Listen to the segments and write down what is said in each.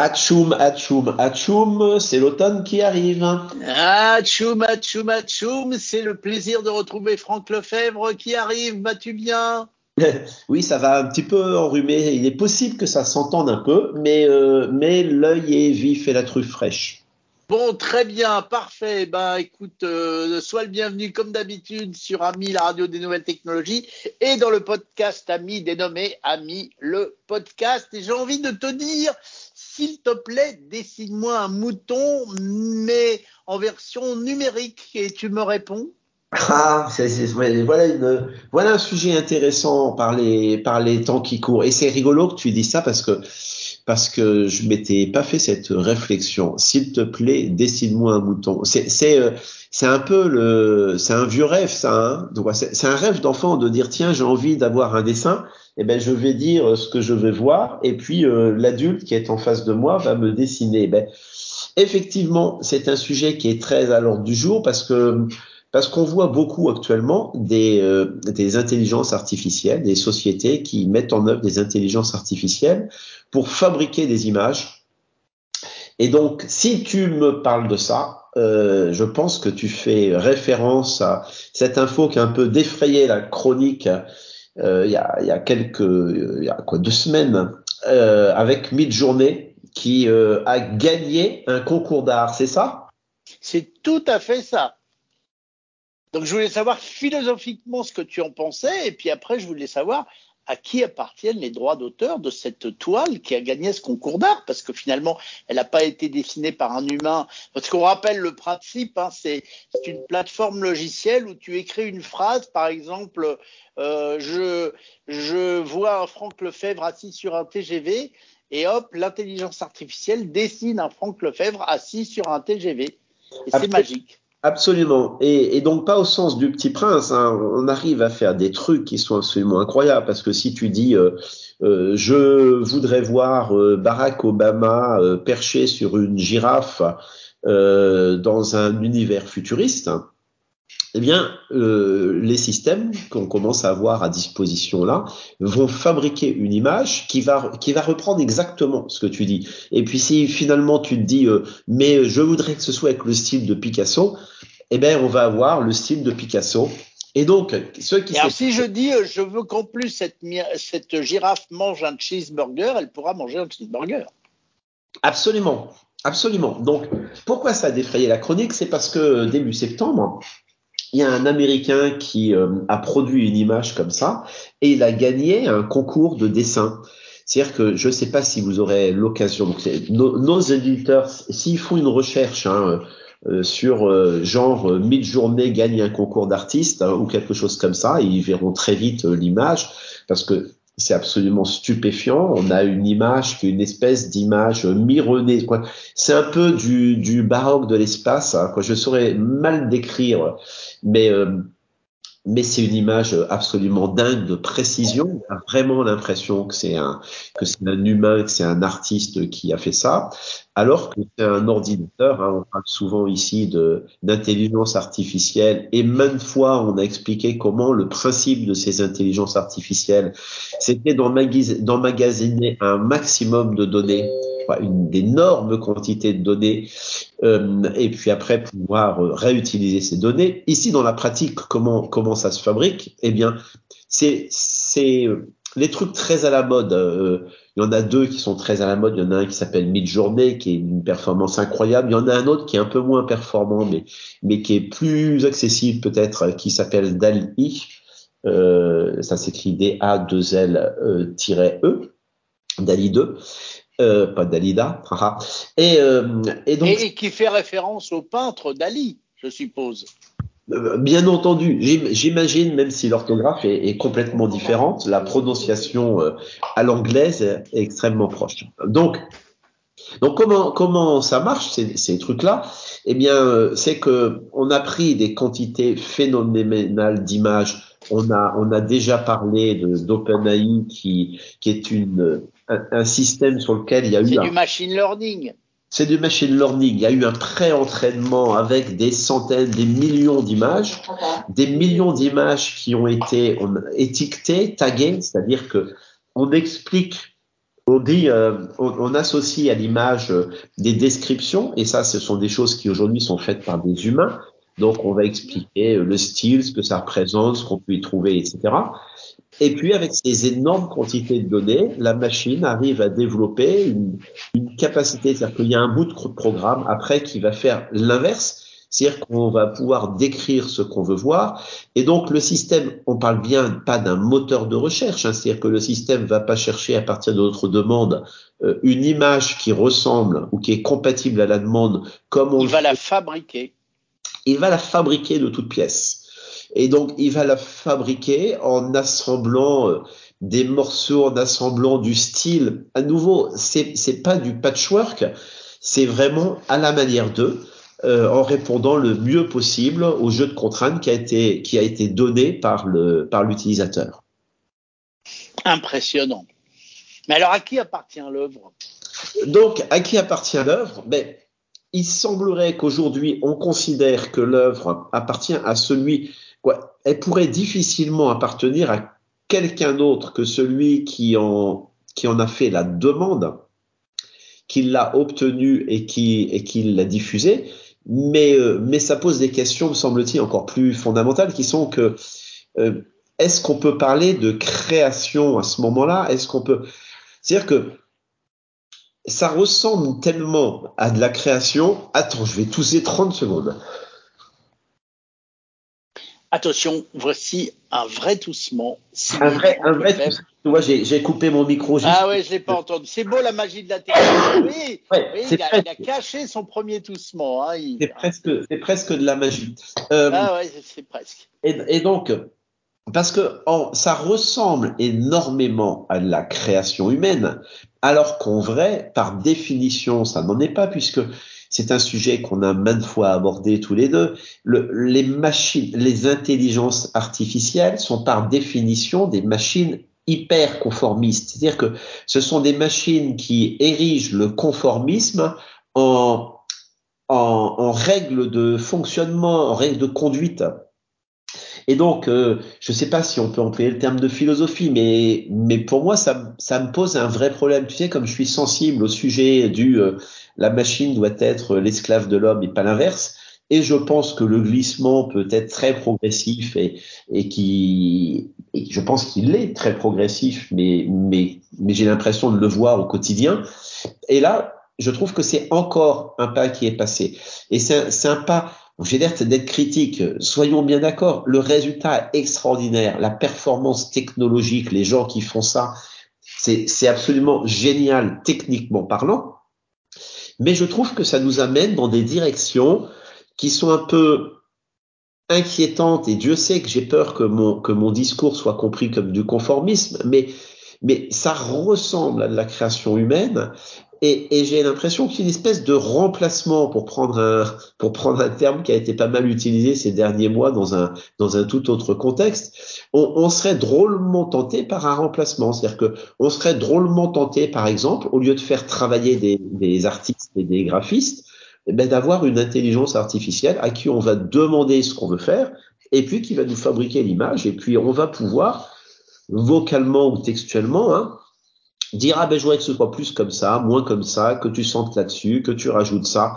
Atchoum, atchoum, atchoum, c'est l'automne qui arrive. Atchoum, atchoum, atchoum, c'est le plaisir de retrouver Franck Lefebvre qui arrive. Vas-tu bien? Oui, ça va un petit peu enrhumer. Il est possible que ça s'entende un peu, mais, euh, mais l'œil est vif et la truffe fraîche. Bon, très bien, parfait. Ben, écoute, euh, sois le bienvenu comme d'habitude sur Ami, la radio des nouvelles technologies, et dans le podcast Ami dénommé Ami le podcast. Et j'ai envie de te dire, s'il te plaît, dessine-moi un mouton, mais en version numérique. Et tu me réponds ah, voilà, un sujet intéressant par les, par les temps qui courent. Et c'est rigolo que tu dis ça parce que parce que je m'étais pas fait cette réflexion. S'il te plaît, dessine-moi un mouton. C'est c'est euh, un peu le c'est un vieux rêve ça. Hein c'est un rêve d'enfant de dire tiens j'ai envie d'avoir un dessin. Eh ben je vais dire ce que je vais voir et puis euh, l'adulte qui est en face de moi va me dessiner. Eh ben effectivement c'est un sujet qui est très à l'ordre du jour parce que parce qu'on voit beaucoup actuellement des, euh, des intelligences artificielles, des sociétés qui mettent en œuvre des intelligences artificielles pour fabriquer des images. Et donc, si tu me parles de ça, euh, je pense que tu fais référence à cette info qui a un peu défrayé la chronique euh, il, y a, y a, quelques, y a quoi, deux semaines, euh, avec Midjourney qui euh, a gagné un concours d'art, c'est ça? C'est tout à fait ça. Donc je voulais savoir philosophiquement ce que tu en pensais, et puis après je voulais savoir à qui appartiennent les droits d'auteur de cette toile qui a gagné ce concours d'art, parce que finalement, elle n'a pas été dessinée par un humain. Parce qu'on rappelle le principe, hein, c'est une plateforme logicielle où tu écris une phrase, par exemple, euh, je, je vois un Franck Lefebvre assis sur un TGV, et hop, l'intelligence artificielle dessine un Franck Lefebvre assis sur un TGV. Et c'est magique. Absolument. Et, donc pas au sens du petit prince. Hein. On arrive à faire des trucs qui sont absolument incroyables parce que si tu dis euh, euh, je voudrais voir euh, Barack Obama perché sur une girafe dans un univers futuriste, eh bien, les systèmes qu'on commence à avoir à disposition là vont fabriquer une image qui va qui va reprendre exactement ce que tu dis. Et puis si finalement tu te dis mais je voudrais que ce soit avec le style de Picasso, eh bien on va avoir le style de Picasso. Et donc ceux qui. Et alors, si je dis euh, je veux qu'en plus cette cette girafe mange un cheeseburger, elle pourra manger un cheeseburger. Absolument. Absolument. Donc, pourquoi ça a défrayé la chronique? C'est parce que début septembre, il y a un Américain qui euh, a produit une image comme ça et il a gagné un concours de dessin. C'est-à-dire que je ne sais pas si vous aurez l'occasion, nos, nos, éditeurs, s'ils font une recherche hein, euh, sur euh, genre mid-journée gagne un concours d'artiste hein, ou quelque chose comme ça, ils verront très vite l'image parce que c'est absolument stupéfiant. On a une image qui est une espèce d'image mironnée. C'est un peu du, du baroque de l'espace. Hein, quoi. Je saurais mal décrire, mais euh, mais c'est une image absolument dingue de précision. On a vraiment l'impression que c'est un que c'est un humain, que c'est un artiste qui a fait ça, alors que c'est un ordinateur. Hein. On parle souvent ici d'intelligence artificielle et maintes fois on a expliqué comment le principe de ces intelligences artificielles, c'était d'emmagasiner un maximum de données une d'énormes quantités de données euh, et puis après pouvoir euh, réutiliser ces données. Ici, dans la pratique, comment comment ça se fabrique? Eh bien, c'est c'est euh, les trucs très à la mode. Il y en a deux qui sont très à la mode. Il y en a un qui s'appelle Midjourney, qui est une performance incroyable. Il y en a un autre qui est un peu moins performant, mais mais qui est plus accessible peut-être, qui s'appelle DALI. Euh, ça s'écrit D-A-2-L-E. DALI 2 euh, pas Dalida, et, euh, et, donc, et qui fait référence au peintre Dali, je suppose. Euh, bien entendu, j'imagine, même si l'orthographe est, est, complètement différente, la prononciation à l'anglaise est extrêmement proche. Donc, donc comment comment ça marche ces, ces trucs-là? Eh bien, c'est que on a pris des quantités phénoménales d'images. On a on a déjà parlé d'OpenAI qui qui est une un, système sur lequel il y a eu. C'est du machine learning. C'est du machine learning. Il y a eu un pré-entraînement avec des centaines, des millions d'images, des millions d'images qui ont été étiquetées, taguées, c'est-à-dire que on explique on dit, euh, on, associe à l'image euh, des descriptions, et ça, ce sont des choses qui aujourd'hui sont faites par des humains. Donc, on va expliquer le style, ce que ça représente, ce qu'on peut y trouver, etc. Et puis, avec ces énormes quantités de données, la machine arrive à développer une, une capacité, c'est-à-dire qu'il y a un bout de programme après qui va faire l'inverse, c'est-à-dire qu'on va pouvoir décrire ce qu'on veut voir. Et donc, le système, on parle bien pas d'un moteur de recherche, hein, c'est-à-dire que le système va pas chercher à partir de notre demande euh, une image qui ressemble ou qui est compatible à la demande comme on Il va la fabriquer. Il va la fabriquer de toutes pièces. Et donc, il va la fabriquer en assemblant euh, des morceaux, en assemblant du style. À nouveau, c'est, c'est pas du patchwork, c'est vraiment à la manière d'eux. Euh, en répondant le mieux possible au jeu de contraintes qui a été, qui a été donné par le, par l'utilisateur. Impressionnant. Mais alors, à qui appartient l'œuvre? Donc, à qui appartient l'œuvre? Ben, Il semblerait qu'aujourd'hui, on considère que l'œuvre appartient à celui. Quoi, elle pourrait difficilement appartenir à quelqu'un d'autre que celui qui en, qui en a fait la demande, qui l'a obtenue et qui, et qui l'a diffusée mais, euh, mais ça pose des questions, me semble-t-il, encore plus fondamentales, qui sont que euh, est-ce qu'on peut parler de création à ce moment-là? Est-ce qu'on peut C'est-à-dire que ça ressemble tellement à de la création. Attends, je vais tousser 30 secondes. Attention, voici un vrai toussement. Un vrai, un vrai toussement. Tu vois, j'ai coupé mon micro. Ah ouais, je l'ai pas entendu. C'est beau la magie de la technologie. Oui, il, a, il, a, caché son premier toussement. Hein, c'est presque, de la magie. Euh, ah ouais, c'est presque. Et, et, donc, parce que ça ressemble énormément à la création humaine, alors qu'en vrai, par définition, ça n'en est pas, puisque c'est un sujet qu'on a maintes fois abordé tous les deux. Le, les machines, les intelligences artificielles sont par définition des machines hyper conformistes. C'est-à-dire que ce sont des machines qui érigent le conformisme en, en, en règle de fonctionnement, en règle de conduite. Et donc, euh, je ne sais pas si on peut employer le terme de philosophie, mais, mais pour moi, ça, ça me pose un vrai problème. Tu sais, comme je suis sensible au sujet du euh, la machine doit être l'esclave de l'homme et pas l'inverse. Et je pense que le glissement peut être très progressif et, et qui, je pense qu'il est très progressif, mais, mais, mais j'ai l'impression de le voir au quotidien. Et là, je trouve que c'est encore un pas qui est passé. Et c'est un, un pas, j'ai l'air d'être critique, soyons bien d'accord, le résultat est extraordinaire, la performance technologique, les gens qui font ça, c'est absolument génial techniquement parlant. Mais je trouve que ça nous amène dans des directions qui sont un peu inquiétantes. Et Dieu sait que j'ai peur que mon, que mon discours soit compris comme du conformisme, mais, mais ça ressemble à de la création humaine et, et j'ai l'impression qu'il y a une espèce de remplacement pour prendre un pour prendre un terme qui a été pas mal utilisé ces derniers mois dans un dans un tout autre contexte. On, on serait drôlement tenté par un remplacement, c'est-à-dire que on serait drôlement tenté, par exemple, au lieu de faire travailler des, des artistes et des graphistes, eh ben, d'avoir une intelligence artificielle à qui on va demander ce qu'on veut faire et puis qui va nous fabriquer l'image et puis on va pouvoir vocalement ou textuellement hein, dire ah ben je voudrais que ce soit plus comme ça, moins comme ça, que tu sentes là-dessus, que tu rajoutes ça.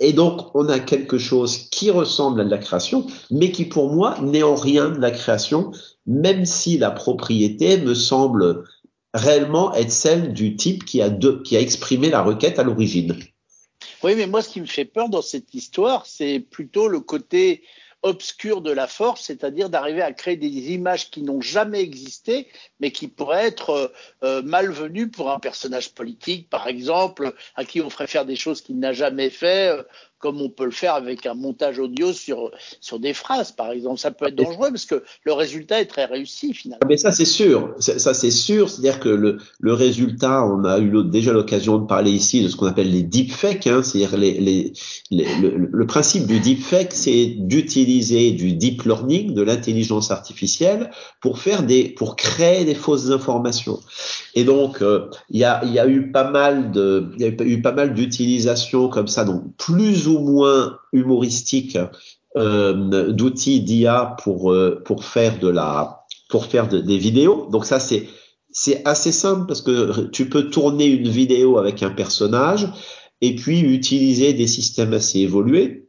Et donc on a quelque chose qui ressemble à de la création, mais qui pour moi n'est en rien de la création, même si la propriété me semble réellement être celle du type qui a, qui a exprimé la requête à l'origine. Oui, mais moi ce qui me fait peur dans cette histoire, c'est plutôt le côté obscur de la force, c'est-à-dire d'arriver à créer des images qui n'ont jamais existé, mais qui pourraient être euh, euh, malvenues pour un personnage politique, par exemple, à qui on ferait faire des choses qu'il n'a jamais fait, euh, comme on peut le faire avec un montage audio sur, sur des phrases, par exemple. Ça peut être dangereux parce que le résultat est très réussi finalement. Ah, mais ça c'est sûr, ça c'est sûr, c'est-à-dire que le, le résultat, on a eu déjà l'occasion de parler ici de ce qu'on appelle les deepfakes, hein, c'est-à-dire les, les, les le, le, principe du deepfake, c'est d'utiliser du deep learning, de l'intelligence artificielle, pour faire des, pour créer des fausses informations. Et donc euh, il y, a, y a eu pas mal de, il y a eu pas mal d'utilisation comme ça, donc plus ou moins humoristique euh, d'outils d'IA pour euh, pour faire de la pour faire des vidéos. Donc ça c'est c'est assez simple parce que tu peux tourner une vidéo avec un personnage et puis utiliser des systèmes assez évolués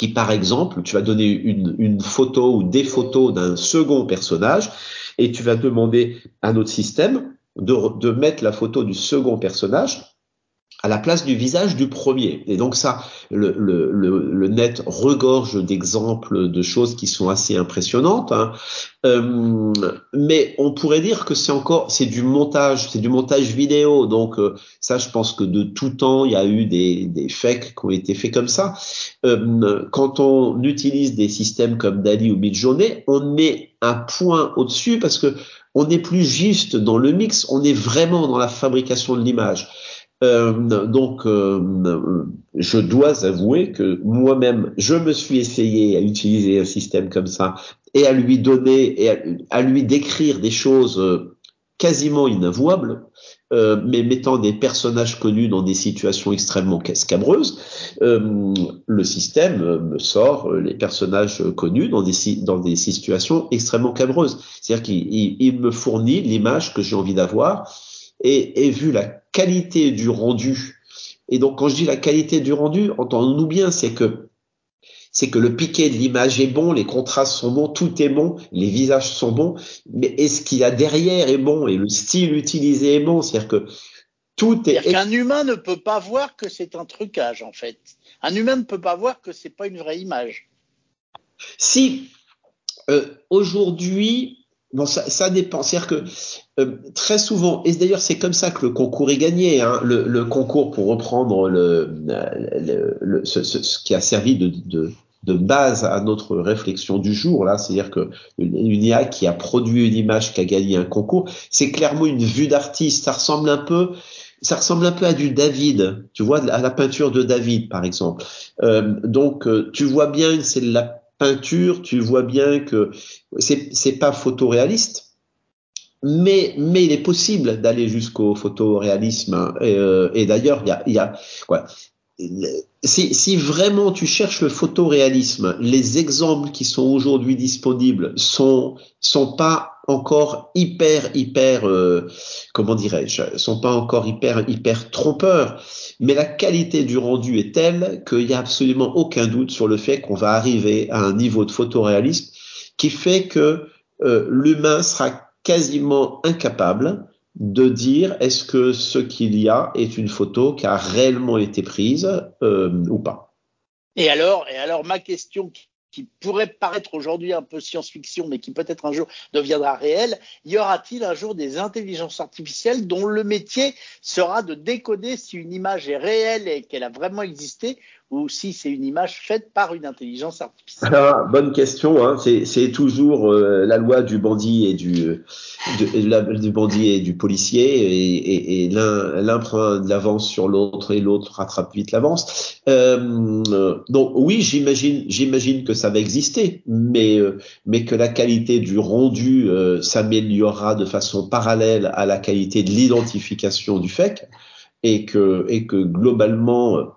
qui, par exemple, tu vas donner une, une photo ou des photos d'un second personnage et tu vas demander à notre système de, de mettre la photo du second personnage à la place du visage du premier. Et donc ça, le, le, le, net regorge d'exemples de choses qui sont assez impressionnantes. Hein. Euh, mais on pourrait dire que c'est encore, c'est du montage, c'est du montage vidéo. Donc euh, ça, je pense que de tout temps, il y a eu des, des fakes qui ont été faits comme ça. Euh, quand on utilise des systèmes comme Dali ou Midjourney, on met un point au-dessus parce que on n'est plus juste dans le mix, on est vraiment dans la fabrication de l'image. Euh, donc, euh, je dois avouer que moi-même, je me suis essayé à utiliser un système comme ça et à lui donner et à, lui décrire des choses euh, quasiment inavouables, mais mettant des personnages connus dans des situations extrêmement scabreuses. le système me sort les personnages connus dans des, dans des situations extrêmement cabreuses. C'est-à-dire qu'il me fournit l'image que j'ai envie d'avoir et, et vu la qualité du rendu, et donc quand je dis la qualité du rendu, entendons-nous bien, c'est que c'est que le piqué de l'image est bon, les contrastes sont bons, tout est bon, les visages sont bons, mais est-ce qu'il y a derrière est bon et le style utilisé est bon? C'est-à-dire que tout est. C'est-à-dire qu'un humain ne peut pas voir que c'est un trucage en fait. Un humain ne peut pas voir que c'est pas une vraie image. Si euh, aujourd'hui Bon, ça, ça dépend. C'est-à-dire que euh, très souvent, et d'ailleurs c'est comme ça que le concours est gagné. Hein, le, le, concours, pour reprendre le, le, ce, ce, qui a servi de, de, de, base à notre réflexion du jour, là, c'est-à-dire que une, IA qui a produit une image qui a gagné un concours, c'est clairement une vue d'artiste. Ça ressemble un peu ça ressemble un peu à du David, tu vois, à la peinture de David, par exemple. Euh, donc, euh, tu vois bien c'est la peinture, tu vois bien que c'est c'est pas photoréaliste, mais mais il est possible d'aller jusqu'au photoréalisme. Hein. Et, euh, et d'ailleurs, il y a, y a quoi si, si, vraiment tu cherches le photoréalisme, les exemples qui sont aujourd'hui disponibles sont sont pas encore hyper hyper euh, comment dirais-je sont pas encore hyper hyper trompeurs mais la qualité du rendu est telle qu'il n'y a absolument aucun doute sur le fait qu'on va arriver à un niveau de photoréalisme qui fait que euh, l'humain sera quasiment incapable de dire est-ce que ce qu'il y a est une photo qui a réellement été prise euh, ou pas. Et alors, et alors ma question qui pourrait paraître aujourd'hui un peu science-fiction, mais qui peut-être un jour deviendra réel, y aura-t-il un jour des intelligences artificielles dont le métier sera de décoder si une image est réelle et qu'elle a vraiment existé ou si c'est une image faite par une intelligence artificielle Bonne question. Hein. C'est toujours euh, la loi du bandit et du, du bandit et du policier, et, et, et l'un prend de l'avance sur l'autre et l'autre rattrape vite l'avance. Euh, donc oui, j'imagine, j'imagine que ça va exister, mais euh, mais que la qualité du rendu euh, s'améliorera de façon parallèle à la qualité de l'identification du fait, et que et que globalement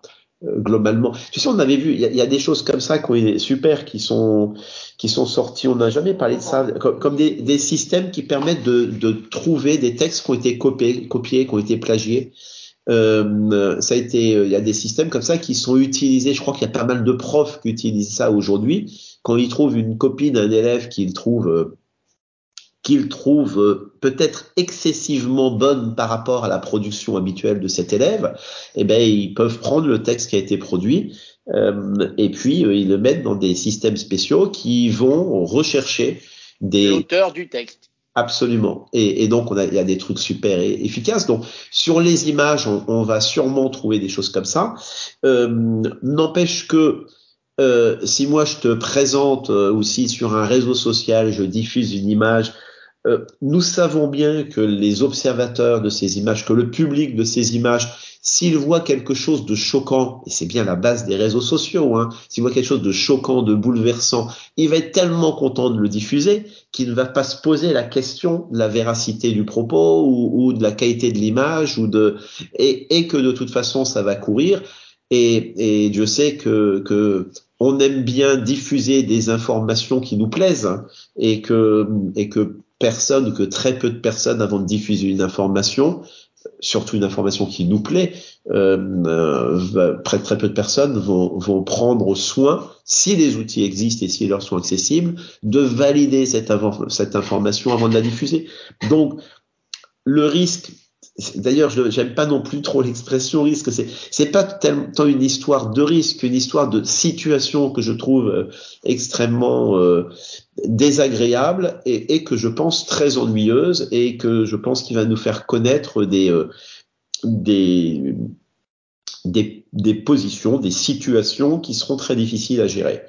globalement. Tu sais, on avait vu, il y, a des choses comme ça qui super, qui sont qui sont sorties. On n'a jamais parlé de ça, comme, des, des, systèmes qui permettent de, de, trouver des textes qui ont été copiés, copiés qui ont été plagiés. Euh, ça a été, il y a des systèmes comme ça qui sont utilisés. Je crois qu'il y a pas mal de profs qui utilisent ça aujourd'hui. Quand ils trouvent une copie d'un élève qu'ils trouvent euh, qu'ils trouvent euh, peut-être excessivement bonne par rapport à la production habituelle de cet élève, eh ben ils peuvent prendre le texte qui a été produit euh, et puis euh, ils le mettent dans des systèmes spéciaux qui vont rechercher des l'auteur du texte. Absolument. Et, et donc on a, il y a des trucs super efficaces. Donc sur les images, on, on, va sûrement trouver des choses comme ça. Euh, N'empêche que euh, si moi je te présente aussi sur un réseau social, je diffuse une image euh, nous savons bien que les observateurs de ces images, que le public de ces images, s'il voit quelque chose de choquant, et c'est bien la base des réseaux sociaux, hein, s'il voit quelque chose de choquant, de bouleversant, il va être tellement content de le diffuser qu'il ne va pas se poser la question de la véracité du propos ou, de la qualité de l'image ou de et, et, que de toute façon ça va courir. Et, et Dieu sait que, que on aime bien diffuser des informations qui nous plaisent et que et que personne ou que très peu de personnes avant de diffuser une information surtout une information qui nous plaît, euh, euh, très, très peu de personnes vont, vont prendre soin, si les outils existent et si leur sont accessibles, de valider cette, cette information avant de la diffuser. Donc, le risque, D'ailleurs, je j'aime pas non plus trop l'expression risque. C'est c'est pas tellement une histoire de risque, une histoire de situation que je trouve euh, extrêmement euh, désagréable et, que je pense très ennuyeuse et que je pense qu'il va nous faire connaître des euh, des, des des positions, des situations qui seront très difficiles à gérer.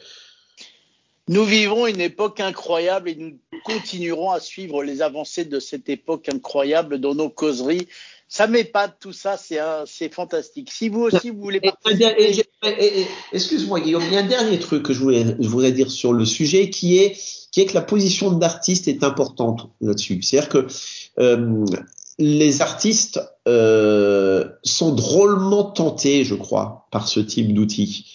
Nous vivons une époque incroyable et nous continuerons à suivre les avancées de cette époque incroyable dans nos causeries. Ça m'épate tout ça, c'est fantastique. Si vous aussi vous voulez participer... Excuse-moi Guillaume, il y a un dernier truc que je voulais, je voudrais dire sur le sujet qui est, qui est que la position d'artiste est importante là-dessus. C'est-à-dire que euh, les artistes euh, sont drôlement tentés, je crois, par ce type d'outils.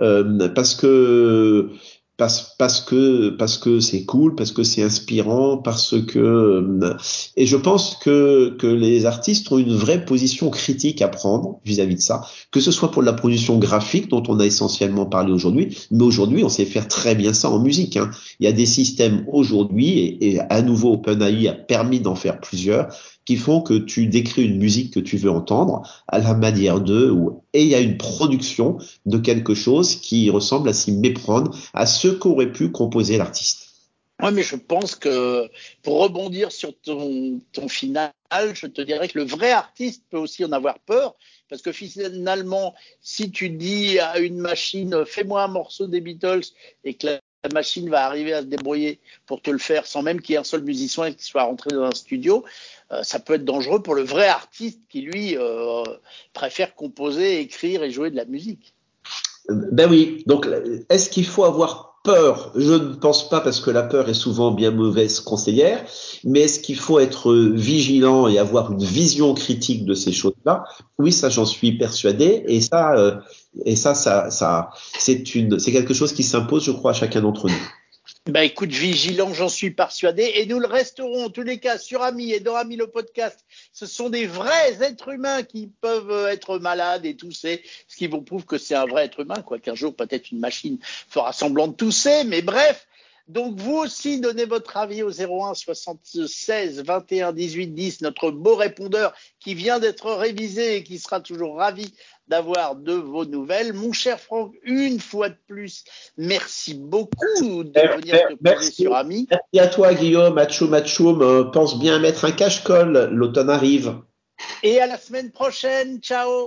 Euh, parce que parce, parce que parce que c'est cool, parce que c'est inspirant, parce que euh, et je pense que que les artistes ont une vraie position critique à prendre vis-à-vis de ça, que ce soit pour la production graphique dont on a essentiellement parlé aujourd'hui, mais aujourd'hui on sait faire très bien ça en musique. Hein. Il y a des systèmes aujourd'hui et, et à nouveau OpenAI a permis d'en faire plusieurs qui font que tu décris une musique que tu veux entendre à la manière d'eux, et il y a une production de quelque chose qui ressemble à s'y méprendre à ce qu'aurait pu composer l'artiste. Oui, mais je pense que pour rebondir sur ton, ton final, je te dirais que le vrai artiste peut aussi en avoir peur, parce que finalement, si tu dis à une machine, fais-moi un morceau des Beatles, et que la la machine va arriver à se débrouiller pour te le faire sans même qu'il y ait un seul musicien qui soit rentré dans un studio, euh, ça peut être dangereux pour le vrai artiste qui, lui, euh, préfère composer, écrire et jouer de la musique. Ben oui, donc est-ce qu'il faut avoir peur. Je ne pense pas parce que la peur est souvent bien mauvaise conseillère, mais est-ce qu'il faut être vigilant et avoir une vision critique de ces choses-là? Oui, ça j'en suis persuadé. Et ça, euh, et ça, ça, ça c'est une, c'est quelque chose qui s'impose, je crois, à chacun d'entre nous. Bah écoute, vigilant, j'en suis persuadé. Et nous le resterons en tous les cas sur Ami et dans Ami le podcast. Ce sont des vrais êtres humains qui peuvent être malades et tousser, ce qui vous prouve que c'est un vrai être humain, quoi qu'un jour peut-être une machine fera semblant de tousser. Mais bref, donc vous aussi donnez votre avis au 01 76 21 18 10, notre beau répondeur qui vient d'être révisé et qui sera toujours ravi d'avoir de vos nouvelles. Mon cher Franck, une fois de plus, merci beaucoup de venir te poser sur Ami. Merci à toi Guillaume, Machoum Machoum, euh, pense bien mettre un cache-colle, l'automne arrive. Et à la semaine prochaine, ciao